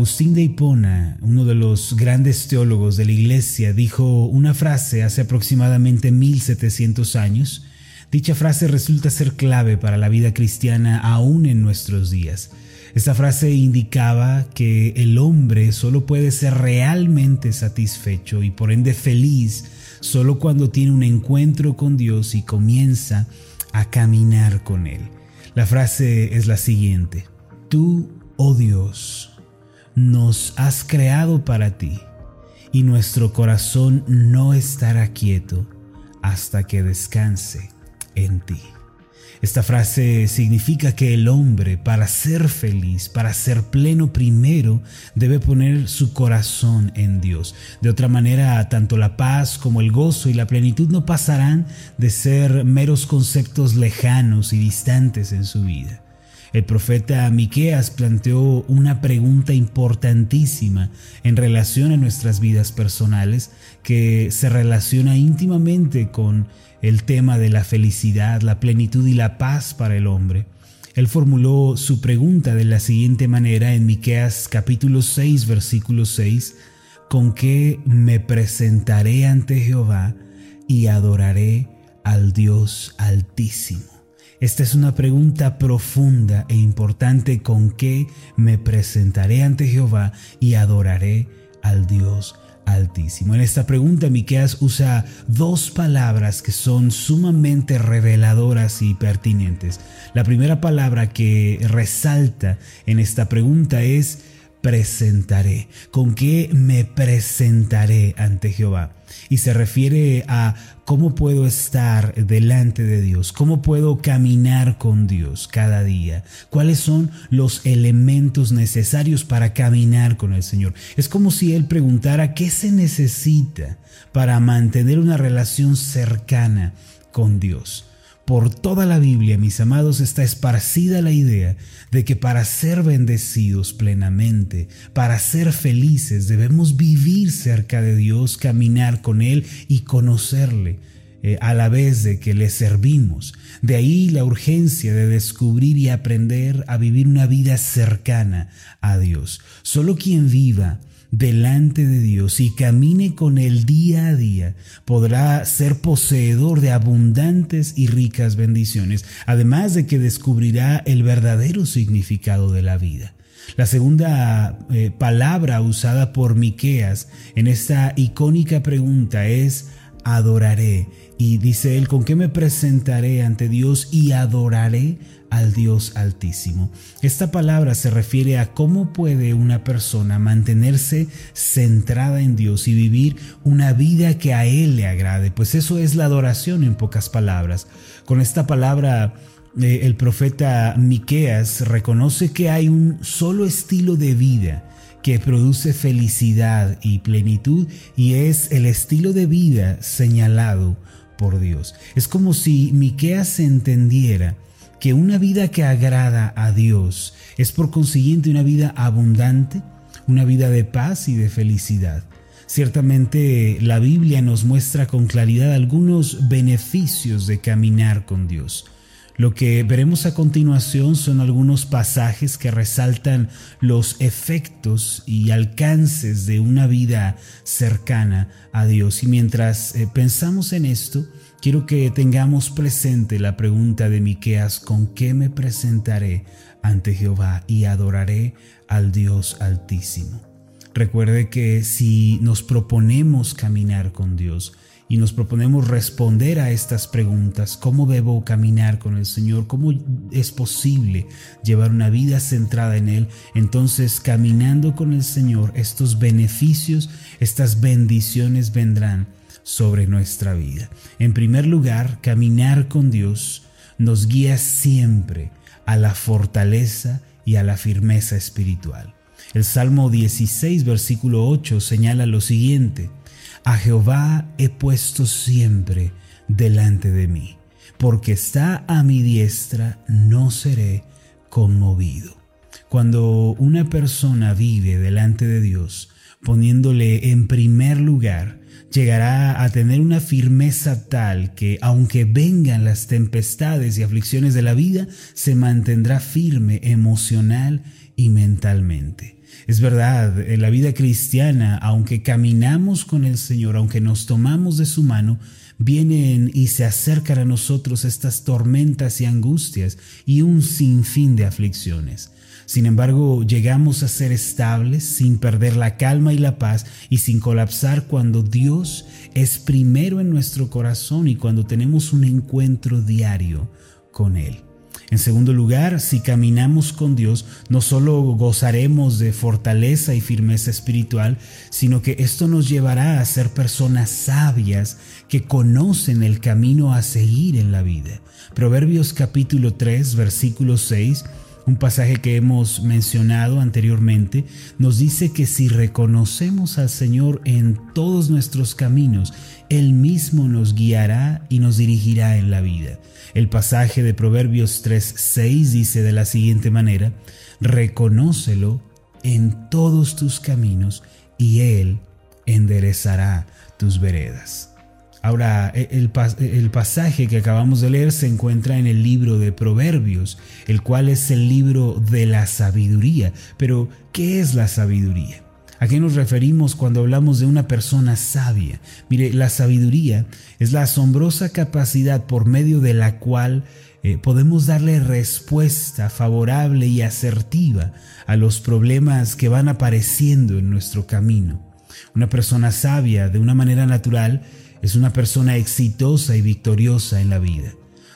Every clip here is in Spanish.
Agustín de Hipona, uno de los grandes teólogos de la Iglesia, dijo una frase hace aproximadamente 1700 años. Dicha frase resulta ser clave para la vida cristiana aún en nuestros días. Esta frase indicaba que el hombre solo puede ser realmente satisfecho y por ende feliz solo cuando tiene un encuentro con Dios y comienza a caminar con Él. La frase es la siguiente. Tú, oh Dios, nos has creado para ti y nuestro corazón no estará quieto hasta que descanse en ti. Esta frase significa que el hombre, para ser feliz, para ser pleno primero, debe poner su corazón en Dios. De otra manera, tanto la paz como el gozo y la plenitud no pasarán de ser meros conceptos lejanos y distantes en su vida. El profeta Miqueas planteó una pregunta importantísima en relación a nuestras vidas personales que se relaciona íntimamente con el tema de la felicidad, la plenitud y la paz para el hombre. Él formuló su pregunta de la siguiente manera en Miqueas capítulo 6 versículo 6: ¿Con qué me presentaré ante Jehová y adoraré al Dios Altísimo? Esta es una pregunta profunda e importante con qué me presentaré ante Jehová y adoraré al Dios Altísimo. En esta pregunta Miqueas usa dos palabras que son sumamente reveladoras y pertinentes. La primera palabra que resalta en esta pregunta es presentaré. ¿Con qué me presentaré ante Jehová? Y se refiere a cómo puedo estar delante de Dios, cómo puedo caminar con Dios cada día, cuáles son los elementos necesarios para caminar con el Señor. Es como si Él preguntara qué se necesita para mantener una relación cercana con Dios. Por toda la Biblia, mis amados, está esparcida la idea de que para ser bendecidos plenamente, para ser felices, debemos vivir cerca de Dios, caminar con Él y conocerle. Eh, a la vez de que le servimos. De ahí la urgencia de descubrir y aprender a vivir una vida cercana a Dios. Solo quien viva delante de Dios y camine con Él día a día, podrá ser poseedor de abundantes y ricas bendiciones, además de que descubrirá el verdadero significado de la vida. La segunda eh, palabra usada por Miqueas en esta icónica pregunta es adoraré. Y dice él, ¿con qué me presentaré ante Dios y adoraré al Dios Altísimo? Esta palabra se refiere a cómo puede una persona mantenerse centrada en Dios y vivir una vida que a Él le agrade. Pues eso es la adoración en pocas palabras. Con esta palabra eh, el profeta Miqueas reconoce que hay un solo estilo de vida que produce felicidad y plenitud y es el estilo de vida señalado por Dios. Es como si Miqueas entendiera que una vida que agrada a Dios es por consiguiente una vida abundante, una vida de paz y de felicidad. Ciertamente la Biblia nos muestra con claridad algunos beneficios de caminar con Dios. Lo que veremos a continuación son algunos pasajes que resaltan los efectos y alcances de una vida cercana a Dios. Y mientras eh, pensamos en esto, quiero que tengamos presente la pregunta de Miqueas, ¿con qué me presentaré ante Jehová y adoraré al Dios Altísimo? Recuerde que si nos proponemos caminar con Dios, y nos proponemos responder a estas preguntas. ¿Cómo debo caminar con el Señor? ¿Cómo es posible llevar una vida centrada en Él? Entonces, caminando con el Señor, estos beneficios, estas bendiciones vendrán sobre nuestra vida. En primer lugar, caminar con Dios nos guía siempre a la fortaleza y a la firmeza espiritual. El Salmo 16, versículo 8 señala lo siguiente, a Jehová he puesto siempre delante de mí, porque está a mi diestra, no seré conmovido. Cuando una persona vive delante de Dios, poniéndole en primer lugar, llegará a tener una firmeza tal que aunque vengan las tempestades y aflicciones de la vida, se mantendrá firme emocional y mentalmente. Es verdad, en la vida cristiana, aunque caminamos con el Señor, aunque nos tomamos de su mano, vienen y se acercan a nosotros estas tormentas y angustias y un sinfín de aflicciones. Sin embargo, llegamos a ser estables sin perder la calma y la paz y sin colapsar cuando Dios es primero en nuestro corazón y cuando tenemos un encuentro diario con Él. En segundo lugar, si caminamos con Dios, no solo gozaremos de fortaleza y firmeza espiritual, sino que esto nos llevará a ser personas sabias que conocen el camino a seguir en la vida. Proverbios capítulo 3, versículo 6 un pasaje que hemos mencionado anteriormente, nos dice que si reconocemos al Señor en todos nuestros caminos, Él mismo nos guiará y nos dirigirá en la vida. El pasaje de Proverbios 3:6 dice de la siguiente manera, reconócelo en todos tus caminos y Él enderezará tus veredas. Ahora, e, el, pasaje que acabamos de leer se encuentra en el libro de Proverbios, el cual es el libro de la sabiduría. Pero, ¿qué es la sabiduría? ¿A qué nos referimos cuando hablamos de una persona sabia? Mire, la sabiduría es la asombrosa capacidad por medio de la cual eh, podemos darle respuesta favorable y asertiva a los problemas que van apareciendo en nuestro camino. Una persona sabia, de una manera natural, es una persona exitosa y victoriosa en la vida.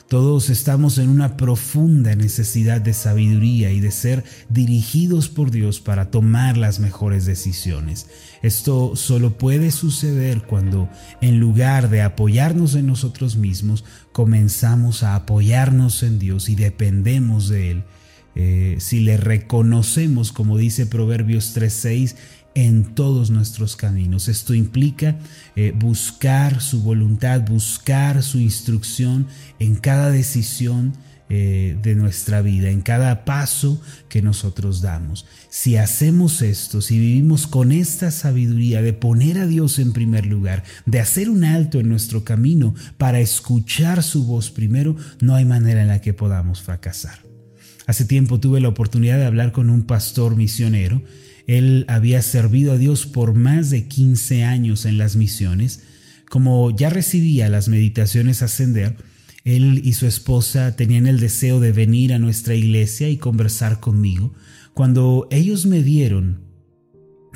Todos estamos en una profunda necesidad de sabiduría y de ser dirigidos por Dios para tomar las mejores decisiones. Esto solo puede suceder cuando en lugar de apoyarnos en nosotros mismos, comenzamos a apoyarnos en Dios y dependemos de Él. Eh, si le reconocemos, como dice Proverbios 3:6, en todos nuestros caminos. Esto implica eh, buscar su voluntad, buscar su instrucción en cada decisión eh, de nuestra vida, en cada paso que nosotros damos. Si hacemos esto, si vivimos con esta sabiduría de poner a Dios en primer lugar, de hacer un alto en nuestro camino para escuchar su voz primero, no hay manera en la que podamos fracasar. Hace tiempo tuve la oportunidad de hablar con un pastor misionero él había servido a Dios por más de 15 años en las misiones. Como ya recibía las meditaciones ascender, él y su esposa tenían el deseo de venir a nuestra iglesia y conversar conmigo. Cuando ellos me vieron,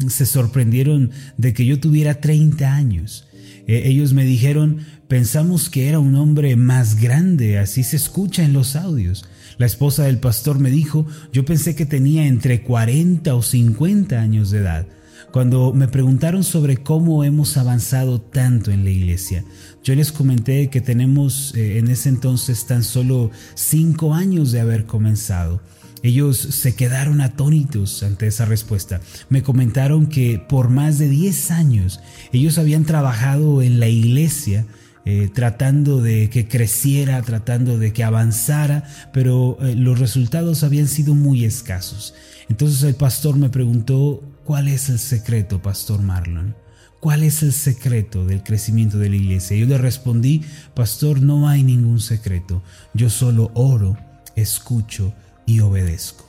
se sorprendieron de que yo tuviera 30 años. E, ellos me dijeron, pensamos que era un hombre más grande, así se escucha en los audios. La esposa del pastor me dijo, yo pensé que tenía entre 40 o 50 años de edad. Cuando me preguntaron sobre cómo hemos avanzado tanto en la iglesia, yo les comenté que tenemos eh, en ese entonces tan solo cinco años de haber comenzado. Ellos se quedaron atónitos ante esa respuesta. Me comentaron que por más de 10 años ellos habían trabajado en la iglesia eh, tratando de que creciera, tratando de que avanzara, pero eh, los resultados habían sido muy escasos. Entonces el pastor me preguntó, ¿cuál es el secreto, Pastor Marlon? ¿Cuál es el secreto del crecimiento de la iglesia? Yo le respondí, Pastor, no hay ningún secreto. Yo solo oro, escucho y obedezco.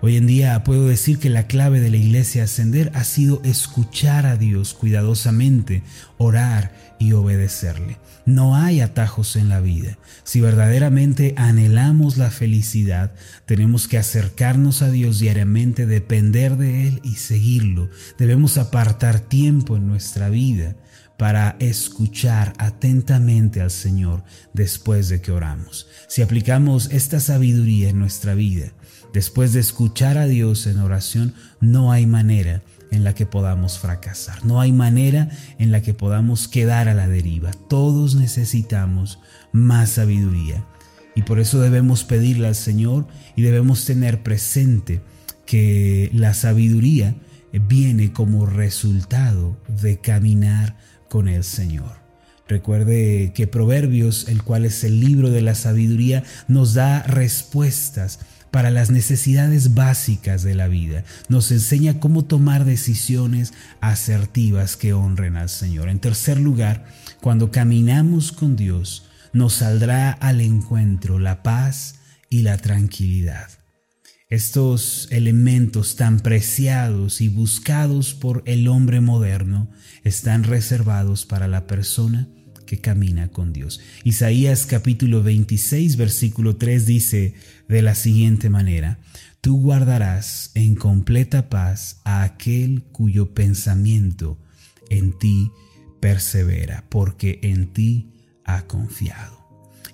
Hoy en día puedo decir que la clave de la iglesia ascender ha sido escuchar a Dios cuidadosamente, orar y obedecerle. No hay atajos en la vida. Si verdaderamente anhelamos la felicidad, tenemos que acercarnos a Dios diariamente, depender de Él y seguirlo. Debemos apartar tiempo en nuestra vida para escuchar atentamente al Señor después de que oramos. Si aplicamos esta sabiduría en nuestra vida, Después de escuchar a Dios en oración, no hay manera en la que podamos fracasar, no hay manera en la que podamos quedar a la deriva. Todos necesitamos más sabiduría y por eso debemos pedirle al Señor y debemos tener presente que la sabiduría viene como resultado de caminar con el Señor. Recuerde que Proverbios, el cual es el libro de la sabiduría, nos da respuestas para las necesidades básicas de la vida. Nos enseña cómo tomar decisiones asertivas que honren al Señor. En tercer lugar, cuando caminamos con Dios, nos saldrá al encuentro la paz y la tranquilidad. Estos elementos tan preciados y buscados por el hombre moderno están reservados para la persona que camina con Dios. Isaías capítulo 26 versículo 3 dice de la siguiente manera, tú guardarás en completa paz a aquel cuyo pensamiento en ti persevera, porque en ti ha confiado.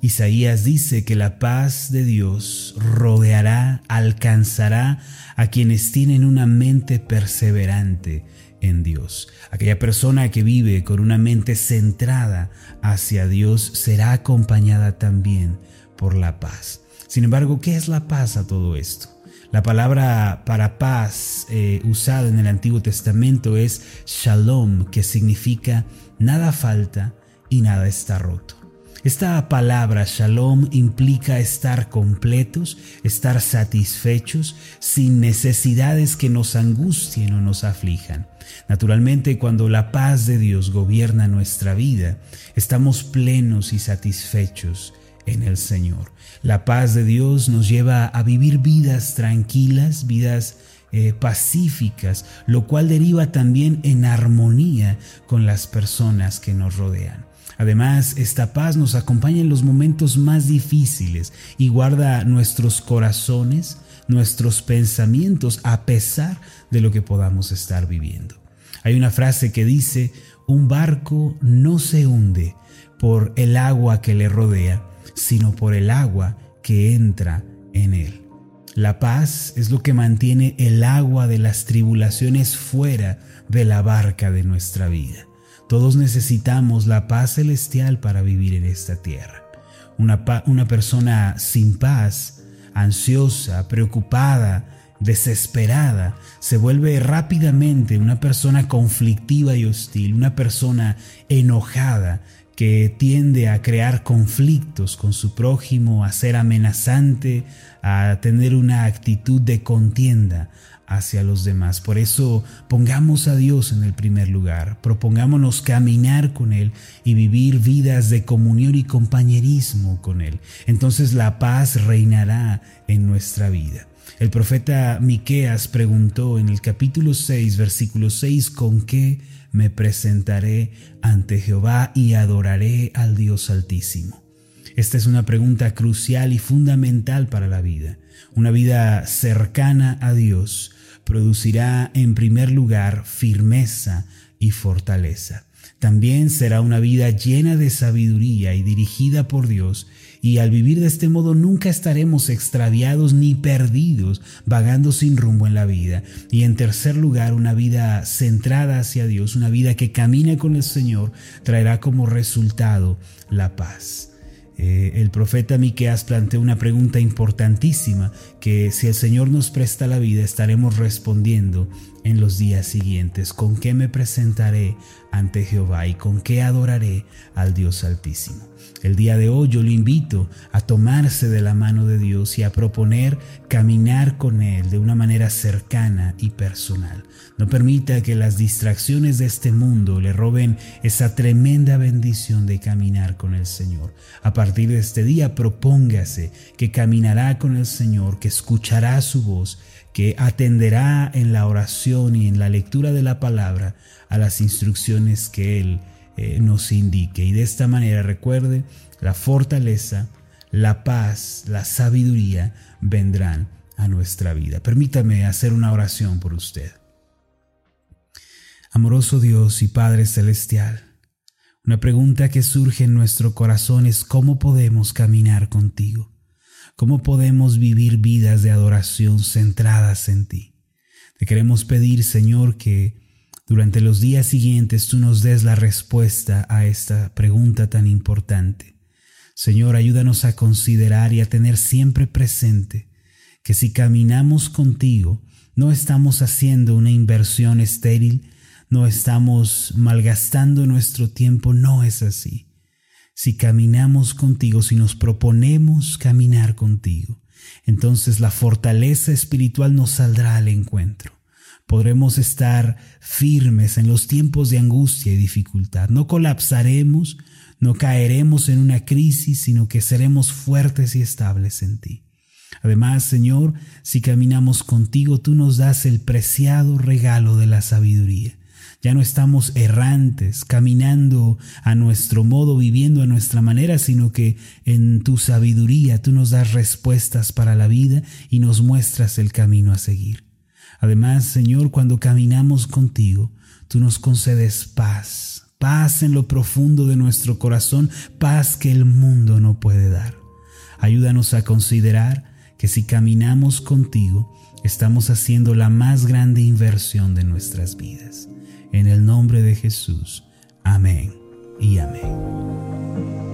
Isaías dice que la paz de Dios rodeará, alcanzará a quienes tienen una mente perseverante en Dios. Aquella persona que vive con una mente centrada hacia Dios será acompañada también por la paz. Sin embargo, ¿qué es la paz a todo esto? La palabra para paz eh, usada en el Antiguo Testamento es shalom, que significa nada falta y nada está roto. Esta palabra shalom implica estar completos, estar satisfechos, sin necesidades que nos angustien o nos aflijan. Naturalmente, cuando la paz de Dios gobierna nuestra vida, estamos plenos y satisfechos en el Señor. La paz de Dios nos lleva a vivir vidas tranquilas, vidas eh, pacíficas, lo cual deriva también en armonía con las personas que nos rodean. Además, esta paz nos acompaña en los momentos más difíciles y guarda nuestros corazones, nuestros pensamientos, a pesar de lo que podamos estar viviendo. Hay una frase que dice, un barco no se hunde por el agua que le rodea, sino por el agua que entra en él. La paz es lo que mantiene el agua de las tribulaciones fuera de la barca de nuestra vida. Todos necesitamos la paz celestial para vivir en esta tierra. Una, persona sin paz, ansiosa, preocupada, desesperada, se vuelve rápidamente una persona conflictiva y hostil, una persona enojada que tiende a crear conflictos con su prójimo, a ser amenazante, a tener una actitud de contienda, hacia los demás. Por eso pongamos a Dios en el primer lugar, propongámonos caminar con Él y vivir vidas de comunión y compañerismo con Él. Entonces la paz reinará en nuestra vida. El profeta Miqueas preguntó en el capítulo 6, versículo 6, ¿con qué me presentaré ante Jehová y adoraré al Dios Altísimo? Esta es una pregunta crucial y fundamental para la vida. Una vida cercana a Dios producirá en primer lugar firmeza y fortaleza. También será una vida llena de sabiduría y dirigida por Dios, y al vivir de este modo nunca estaremos extraviados ni perdidos, vagando sin rumbo en la vida. Y en tercer lugar, una vida centrada hacia Dios, una vida que camina con el Señor, traerá como resultado la paz. Eh, el profeta Miqueas plantea una pregunta importantísima que si el Señor nos presta la vida estaremos respondiendo en los días siguientes. ¿Con qué me presentaré ante Jehová y con qué adoraré al Dios Altísimo? El día de hoy yo lo invito a tomarse de la mano de Dios y a proponer caminar con Él de una manera cercana y personal. No permita que las distracciones de este mundo le roben esa tremenda bendición de caminar con el Señor. A partir de este día propóngase que caminará con el Señor, que escuchará su voz, que atenderá en la oración y en la lectura de la palabra a las instrucciones que Él eh, nos indique. Y de esta manera recuerde, la fortaleza, la paz, la sabiduría vendrán a nuestra vida. Permítame hacer una oración por usted. Amoroso Dios y Padre Celestial, una pregunta que surge en nuestro corazón es cómo podemos caminar contigo, cómo podemos vivir vidas de adoración centradas en ti. Te queremos pedir, Señor, que durante los días siguientes tú nos des la respuesta a esta pregunta tan importante. Señor, ayúdanos a considerar y a tener siempre presente que si caminamos contigo, no estamos haciendo una inversión estéril, no estamos malgastando nuestro tiempo, no es así. Si caminamos contigo, si nos proponemos caminar contigo, entonces la fortaleza espiritual nos saldrá al encuentro. Podremos estar firmes en los tiempos de angustia y dificultad. No colapsaremos, no caeremos en una crisis, sino que seremos fuertes y estables en ti. Además, Señor, si caminamos contigo, tú nos das el preciado regalo de la sabiduría. Ya no estamos errantes, caminando a nuestro modo, viviendo a nuestra manera, sino que en tu sabiduría tú nos das respuestas para la vida y nos muestras el camino a seguir. Además, Señor, cuando caminamos contigo, tú nos concedes paz, paz en lo profundo de nuestro corazón, paz que el mundo no puede dar. Ayúdanos a considerar que si caminamos contigo, estamos haciendo la más grande inversión de nuestras vidas. En el nombre de Jesús. Amén y amén.